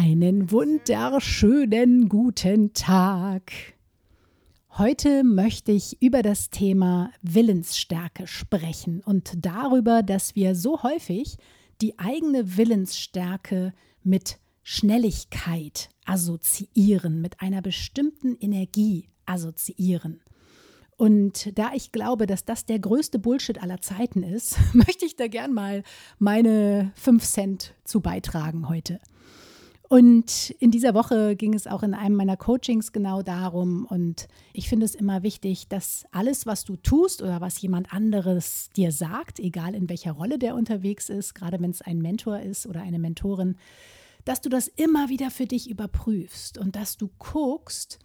Einen wunderschönen guten Tag. Heute möchte ich über das Thema Willensstärke sprechen und darüber, dass wir so häufig die eigene Willensstärke mit Schnelligkeit assoziieren, mit einer bestimmten Energie assoziieren. Und da ich glaube, dass das der größte Bullshit aller Zeiten ist, möchte ich da gern mal meine 5 Cent zu beitragen heute. Und in dieser Woche ging es auch in einem meiner Coachings genau darum. Und ich finde es immer wichtig, dass alles, was du tust oder was jemand anderes dir sagt, egal in welcher Rolle der unterwegs ist, gerade wenn es ein Mentor ist oder eine Mentorin, dass du das immer wieder für dich überprüfst und dass du guckst,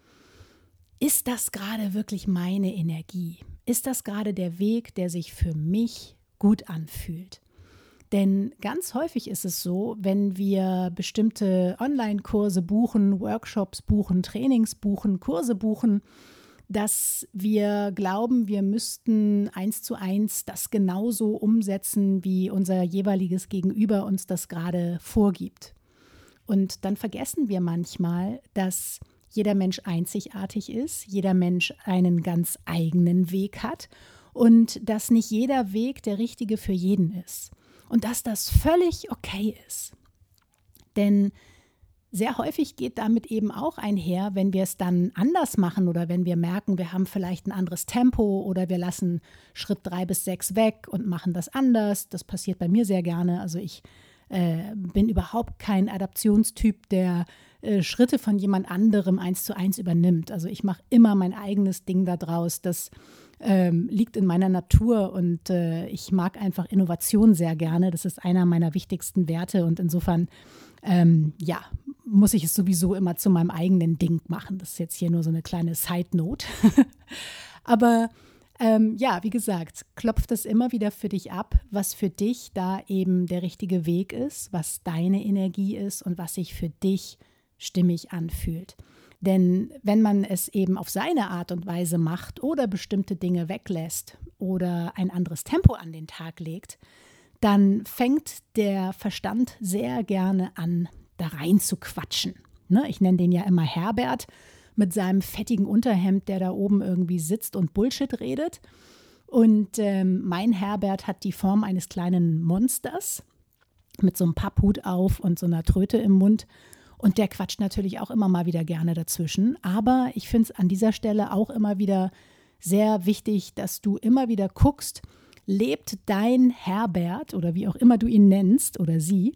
ist das gerade wirklich meine Energie? Ist das gerade der Weg, der sich für mich gut anfühlt? Denn ganz häufig ist es so, wenn wir bestimmte Online-Kurse buchen, Workshops buchen, Trainings buchen, Kurse buchen, dass wir glauben, wir müssten eins zu eins das genauso umsetzen, wie unser jeweiliges Gegenüber uns das gerade vorgibt. Und dann vergessen wir manchmal, dass jeder Mensch einzigartig ist, jeder Mensch einen ganz eigenen Weg hat und dass nicht jeder Weg der richtige für jeden ist und dass das völlig okay ist. Denn sehr häufig geht damit eben auch einher, wenn wir es dann anders machen oder wenn wir merken, wir haben vielleicht ein anderes Tempo oder wir lassen Schritt drei bis sechs weg und machen das anders. Das passiert bei mir sehr gerne. Also ich äh, bin überhaupt kein Adaptionstyp, der äh, Schritte von jemand anderem eins zu eins übernimmt. Also ich mache immer mein eigenes Ding daraus. Das ähm, liegt in meiner Natur und äh, ich mag einfach Innovation sehr gerne. Das ist einer meiner wichtigsten Werte und insofern, ähm, ja, muss ich es sowieso immer zu meinem eigenen Ding machen. Das ist jetzt hier nur so eine kleine Side-Note. Aber ähm, ja, wie gesagt, klopft es immer wieder für dich ab, was für dich da eben der richtige Weg ist, was deine Energie ist und was sich für dich stimmig anfühlt. Denn wenn man es eben auf seine Art und Weise macht oder bestimmte Dinge weglässt oder ein anderes Tempo an den Tag legt, dann fängt der Verstand sehr gerne an, da rein zu quatschen. Ne? Ich nenne den ja immer Herbert mit seinem fettigen Unterhemd, der da oben irgendwie sitzt und Bullshit redet. Und ähm, mein Herbert hat die Form eines kleinen Monsters mit so einem Papphut auf und so einer Tröte im Mund und der quatscht natürlich auch immer mal wieder gerne dazwischen. Aber ich finde es an dieser Stelle auch immer wieder sehr wichtig, dass du immer wieder guckst, lebt dein Herbert oder wie auch immer du ihn nennst oder sie,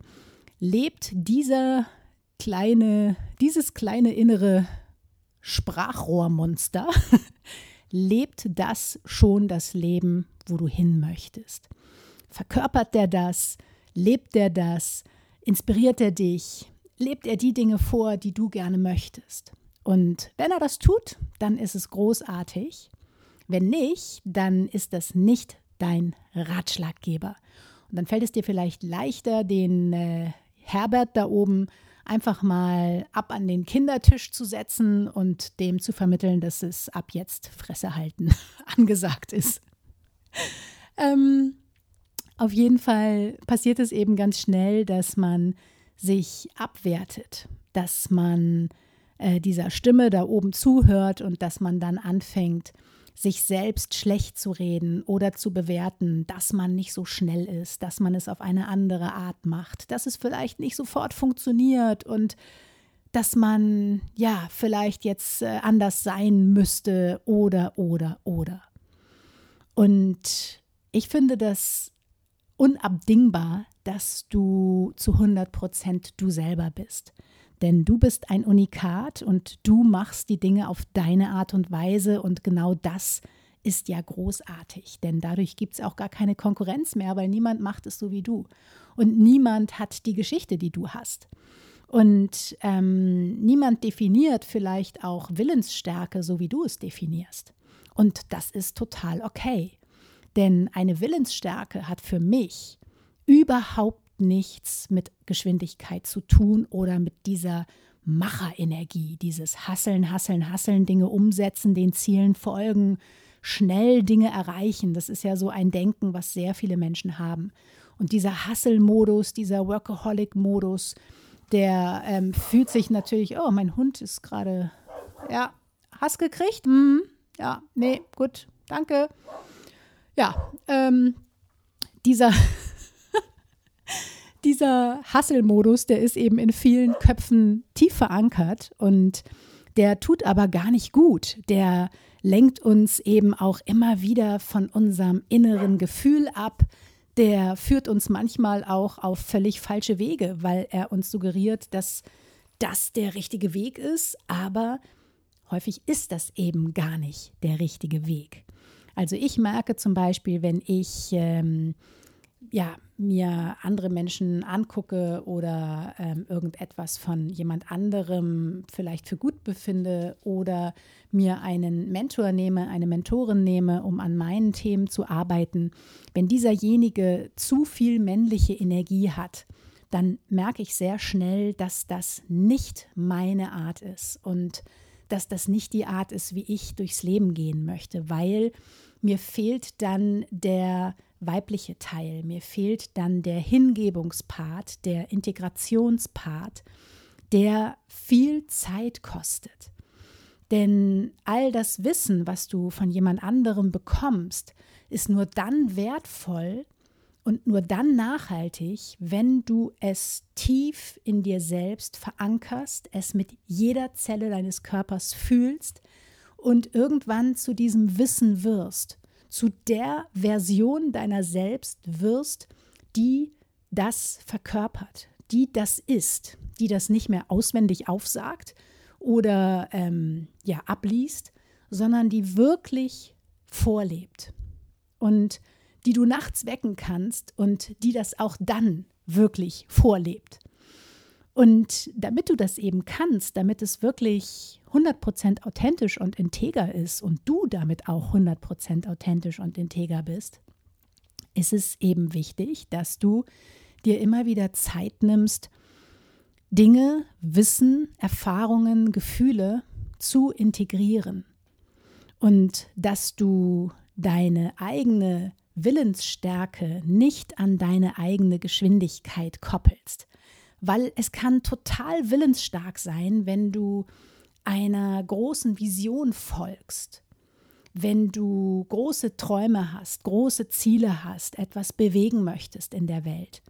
lebt dieser kleine, dieses kleine innere Sprachrohrmonster, lebt das schon das Leben, wo du hin möchtest? Verkörpert der das? Lebt der das? Inspiriert er dich? Lebt er die Dinge vor, die du gerne möchtest. Und wenn er das tut, dann ist es großartig. Wenn nicht, dann ist das nicht dein Ratschlaggeber. Und dann fällt es dir vielleicht leichter, den äh, Herbert da oben einfach mal ab an den Kindertisch zu setzen und dem zu vermitteln, dass es ab jetzt Fresse halten angesagt ist. ähm, auf jeden Fall passiert es eben ganz schnell, dass man sich abwertet, dass man äh, dieser Stimme da oben zuhört und dass man dann anfängt, sich selbst schlecht zu reden oder zu bewerten, dass man nicht so schnell ist, dass man es auf eine andere Art macht, dass es vielleicht nicht sofort funktioniert und dass man ja vielleicht jetzt äh, anders sein müsste oder, oder, oder. Und ich finde das unabdingbar, dass du zu 100 Prozent du selber bist. Denn du bist ein Unikat und du machst die Dinge auf deine Art und Weise und genau das ist ja großartig, denn dadurch gibt es auch gar keine Konkurrenz mehr, weil niemand macht es so wie du und niemand hat die Geschichte, die du hast. Und ähm, niemand definiert vielleicht auch Willensstärke, so wie du es definierst. Und das ist total okay. Denn eine Willensstärke hat für mich überhaupt nichts mit Geschwindigkeit zu tun oder mit dieser Macherenergie, dieses Hasseln, Hasseln, Hasseln, Dinge umsetzen, den Zielen folgen, schnell Dinge erreichen. Das ist ja so ein Denken, was sehr viele Menschen haben. Und dieser Hustle-Modus, dieser Workaholic-Modus, der ähm, fühlt sich natürlich, oh, mein Hund ist gerade, ja, Hass gekriegt? Hm, ja, nee, gut, danke. Ja, ähm, dieser, dieser Hustle-Modus, der ist eben in vielen Köpfen tief verankert und der tut aber gar nicht gut. Der lenkt uns eben auch immer wieder von unserem inneren Gefühl ab. Der führt uns manchmal auch auf völlig falsche Wege, weil er uns suggeriert, dass das der richtige Weg ist, aber häufig ist das eben gar nicht der richtige Weg. Also ich merke zum Beispiel, wenn ich ähm, ja, mir andere Menschen angucke oder ähm, irgendetwas von jemand anderem vielleicht für gut befinde oder mir einen Mentor nehme, eine Mentorin nehme, um an meinen Themen zu arbeiten, wenn dieserjenige zu viel männliche Energie hat, dann merke ich sehr schnell, dass das nicht meine Art ist und dass das nicht die Art ist, wie ich durchs Leben gehen möchte, weil mir fehlt dann der weibliche Teil, mir fehlt dann der Hingebungspart, der Integrationspart, der viel Zeit kostet. Denn all das Wissen, was du von jemand anderem bekommst, ist nur dann wertvoll und nur dann nachhaltig, wenn du es tief in dir selbst verankerst, es mit jeder Zelle deines Körpers fühlst und irgendwann zu diesem Wissen wirst, zu der Version deiner selbst wirst, die das verkörpert, die das ist, die das nicht mehr auswendig aufsagt oder ähm, ja abliest, sondern die wirklich vorlebt und die du nachts wecken kannst und die das auch dann wirklich vorlebt. Und damit du das eben kannst, damit es wirklich 100% authentisch und integer ist und du damit auch 100% authentisch und integer bist, ist es eben wichtig, dass du dir immer wieder Zeit nimmst, Dinge, Wissen, Erfahrungen, Gefühle zu integrieren. Und dass du deine eigene Willensstärke nicht an deine eigene Geschwindigkeit koppelst weil es kann total willensstark sein, wenn du einer großen Vision folgst, wenn du große Träume hast, große Ziele hast, etwas bewegen möchtest in der Welt.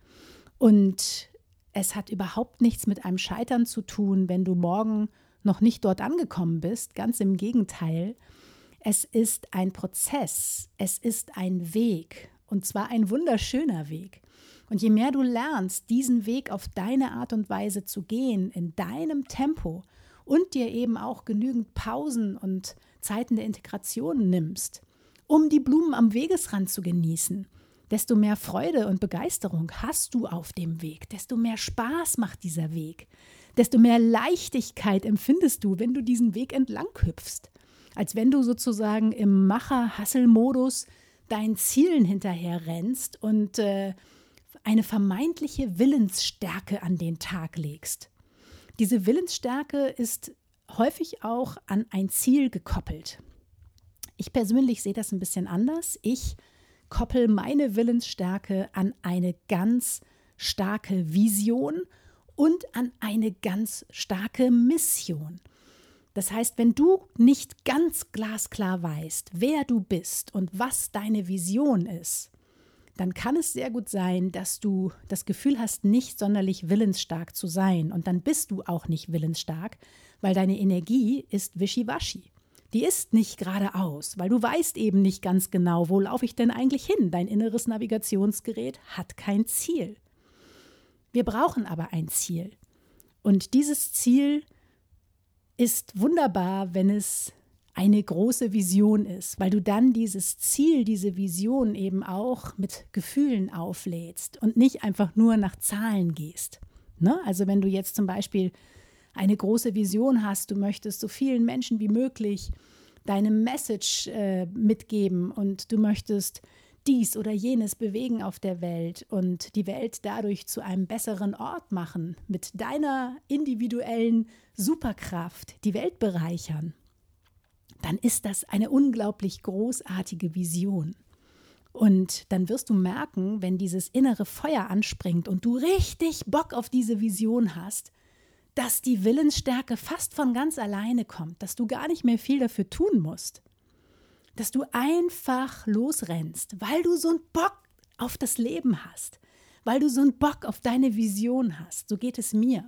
Und es hat überhaupt nichts mit einem Scheitern zu tun, wenn du morgen noch nicht dort angekommen bist, ganz im Gegenteil. Es ist ein Prozess, es ist ein Weg, und zwar ein wunderschöner Weg. Und je mehr du lernst, diesen Weg auf deine Art und Weise zu gehen, in deinem Tempo und dir eben auch genügend Pausen und Zeiten der Integration nimmst, um die Blumen am Wegesrand zu genießen, desto mehr Freude und Begeisterung hast du auf dem Weg, desto mehr Spaß macht dieser Weg, desto mehr Leichtigkeit empfindest du, wenn du diesen Weg entlang hüpfst, als wenn du sozusagen im Macher-Hassel-Modus deinen Zielen hinterher rennst und äh, eine vermeintliche Willensstärke an den Tag legst. Diese Willensstärke ist häufig auch an ein Ziel gekoppelt. Ich persönlich sehe das ein bisschen anders. Ich koppel meine Willensstärke an eine ganz starke Vision und an eine ganz starke Mission. Das heißt, wenn du nicht ganz glasklar weißt, wer du bist und was deine Vision ist, dann kann es sehr gut sein, dass du das Gefühl hast, nicht sonderlich willensstark zu sein. Und dann bist du auch nicht willensstark, weil deine Energie ist wischiwaschi. Die ist nicht geradeaus, weil du weißt eben nicht ganz genau, wo laufe ich denn eigentlich hin. Dein inneres Navigationsgerät hat kein Ziel. Wir brauchen aber ein Ziel. Und dieses Ziel ist wunderbar, wenn es eine große Vision ist, weil du dann dieses Ziel, diese Vision eben auch mit Gefühlen auflädst und nicht einfach nur nach Zahlen gehst. Ne? Also wenn du jetzt zum Beispiel eine große Vision hast, du möchtest so vielen Menschen wie möglich deine Message äh, mitgeben und du möchtest dies oder jenes bewegen auf der Welt und die Welt dadurch zu einem besseren Ort machen, mit deiner individuellen Superkraft die Welt bereichern dann ist das eine unglaublich großartige Vision. Und dann wirst du merken, wenn dieses innere Feuer anspringt und du richtig Bock auf diese Vision hast, dass die Willensstärke fast von ganz alleine kommt, dass du gar nicht mehr viel dafür tun musst. Dass du einfach losrennst, weil du so einen Bock auf das Leben hast, weil du so einen Bock auf deine Vision hast. So geht es mir.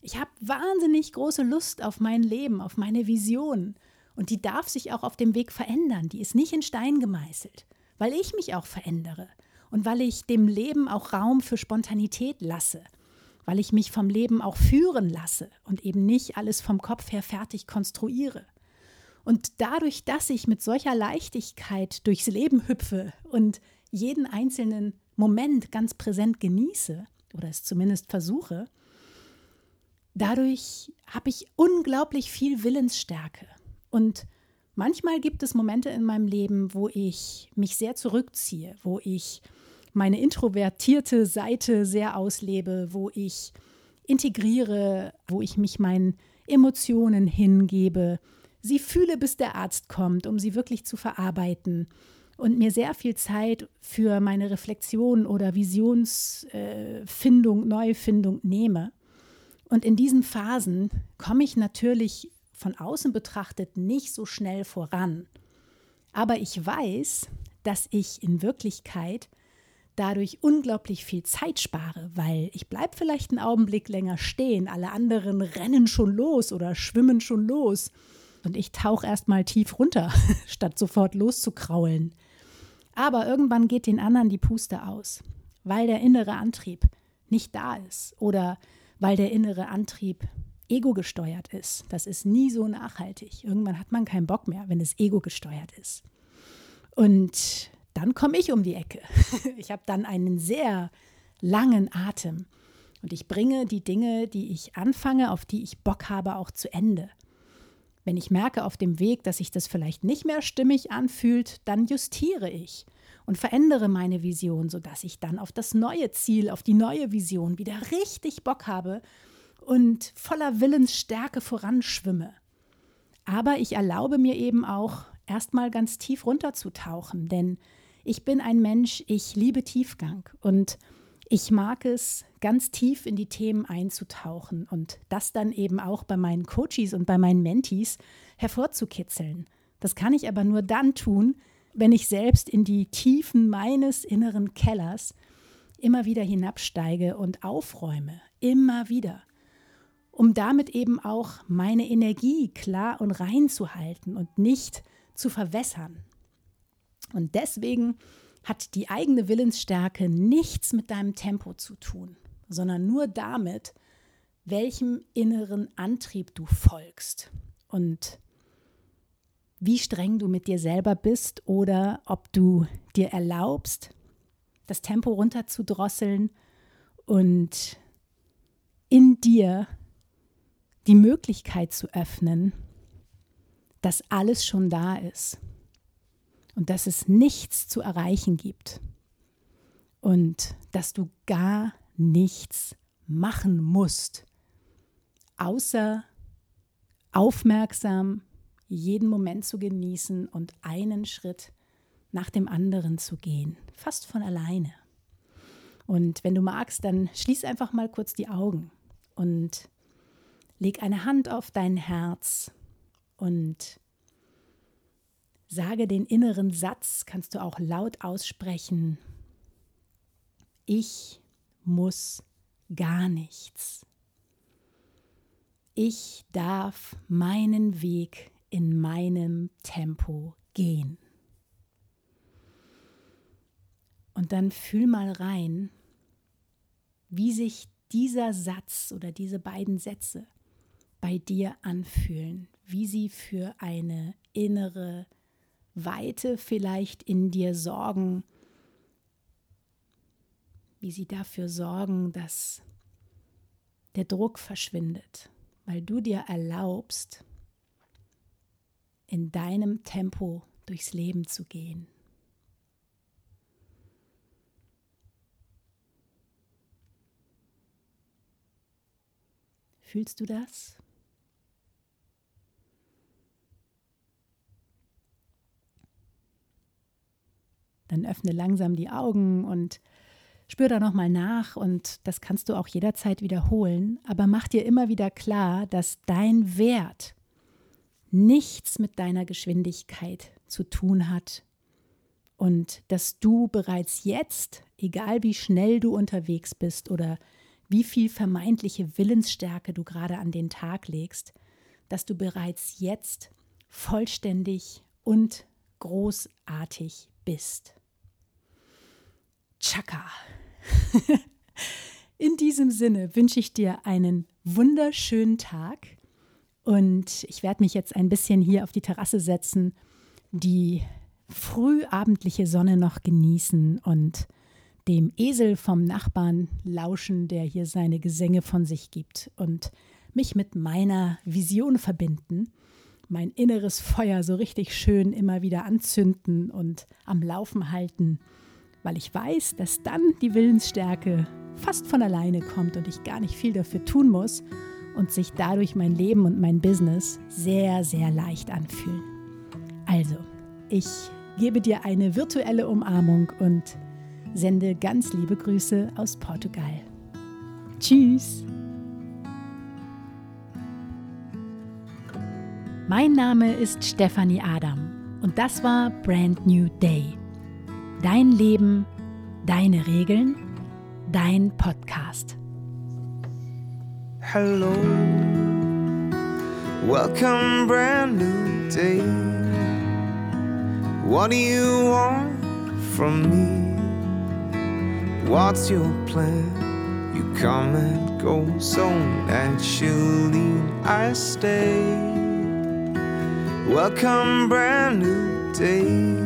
Ich habe wahnsinnig große Lust auf mein Leben, auf meine Vision. Und die darf sich auch auf dem Weg verändern. Die ist nicht in Stein gemeißelt, weil ich mich auch verändere und weil ich dem Leben auch Raum für Spontanität lasse, weil ich mich vom Leben auch führen lasse und eben nicht alles vom Kopf her fertig konstruiere. Und dadurch, dass ich mit solcher Leichtigkeit durchs Leben hüpfe und jeden einzelnen Moment ganz präsent genieße oder es zumindest versuche, dadurch habe ich unglaublich viel Willensstärke und manchmal gibt es Momente in meinem Leben, wo ich mich sehr zurückziehe, wo ich meine introvertierte Seite sehr auslebe, wo ich integriere, wo ich mich meinen Emotionen hingebe, sie fühle, bis der Arzt kommt, um sie wirklich zu verarbeiten und mir sehr viel Zeit für meine Reflexion oder Visionsfindung, äh, Neufindung nehme. Und in diesen Phasen komme ich natürlich von außen betrachtet nicht so schnell voran. Aber ich weiß, dass ich in Wirklichkeit dadurch unglaublich viel Zeit spare, weil ich bleibe vielleicht einen Augenblick länger stehen, alle anderen rennen schon los oder schwimmen schon los und ich tauche erstmal tief runter, statt sofort loszukraulen. Aber irgendwann geht den anderen die Puste aus, weil der innere Antrieb nicht da ist oder weil der innere Antrieb ego gesteuert ist. Das ist nie so nachhaltig. Irgendwann hat man keinen Bock mehr, wenn es ego gesteuert ist. Und dann komme ich um die Ecke. Ich habe dann einen sehr langen Atem. Und ich bringe die Dinge, die ich anfange, auf die ich Bock habe, auch zu Ende. Wenn ich merke auf dem Weg, dass sich das vielleicht nicht mehr stimmig anfühlt, dann justiere ich und verändere meine Vision, sodass ich dann auf das neue Ziel, auf die neue Vision wieder richtig Bock habe und voller Willensstärke voranschwimme. Aber ich erlaube mir eben auch, erstmal ganz tief runterzutauchen, denn ich bin ein Mensch, ich liebe Tiefgang und ich mag es, ganz tief in die Themen einzutauchen und das dann eben auch bei meinen Coaches und bei meinen Mentees hervorzukitzeln. Das kann ich aber nur dann tun, wenn ich selbst in die Tiefen meines inneren Kellers immer wieder hinabsteige und aufräume, immer wieder um damit eben auch meine Energie klar und rein zu halten und nicht zu verwässern. Und deswegen hat die eigene Willensstärke nichts mit deinem Tempo zu tun, sondern nur damit, welchem inneren Antrieb du folgst und wie streng du mit dir selber bist oder ob du dir erlaubst, das Tempo runterzudrosseln und in dir die Möglichkeit zu öffnen, dass alles schon da ist und dass es nichts zu erreichen gibt und dass du gar nichts machen musst, außer aufmerksam jeden Moment zu genießen und einen Schritt nach dem anderen zu gehen, fast von alleine. Und wenn du magst, dann schließ einfach mal kurz die Augen und Leg eine Hand auf dein Herz und sage den inneren Satz, kannst du auch laut aussprechen. Ich muss gar nichts. Ich darf meinen Weg in meinem Tempo gehen. Und dann fühl mal rein, wie sich dieser Satz oder diese beiden Sätze bei dir anfühlen, wie sie für eine innere Weite vielleicht in dir sorgen, wie sie dafür sorgen, dass der Druck verschwindet, weil du dir erlaubst, in deinem Tempo durchs Leben zu gehen. Fühlst du das? Dann öffne langsam die Augen und spür da nochmal nach und das kannst du auch jederzeit wiederholen, aber mach dir immer wieder klar, dass dein Wert nichts mit deiner Geschwindigkeit zu tun hat und dass du bereits jetzt, egal wie schnell du unterwegs bist oder wie viel vermeintliche Willensstärke du gerade an den Tag legst, dass du bereits jetzt vollständig und großartig bist. Chaka. In diesem Sinne wünsche ich dir einen wunderschönen Tag und ich werde mich jetzt ein bisschen hier auf die Terrasse setzen, die frühabendliche Sonne noch genießen und dem Esel vom Nachbarn lauschen, der hier seine Gesänge von sich gibt und mich mit meiner Vision verbinden, mein inneres Feuer so richtig schön immer wieder anzünden und am Laufen halten, weil ich weiß, dass dann die Willensstärke fast von alleine kommt und ich gar nicht viel dafür tun muss und sich dadurch mein Leben und mein Business sehr, sehr leicht anfühlen. Also, ich gebe dir eine virtuelle Umarmung und sende ganz liebe Grüße aus Portugal. Tschüss! Mein Name ist Stefanie Adam und das war Brand New Day. Dein Leben, deine Regeln, dein Podcast. Hello, welcome, brand new day. What do you want from me? What's your plan? You come and go so naturally. I stay. Welcome, brand new day.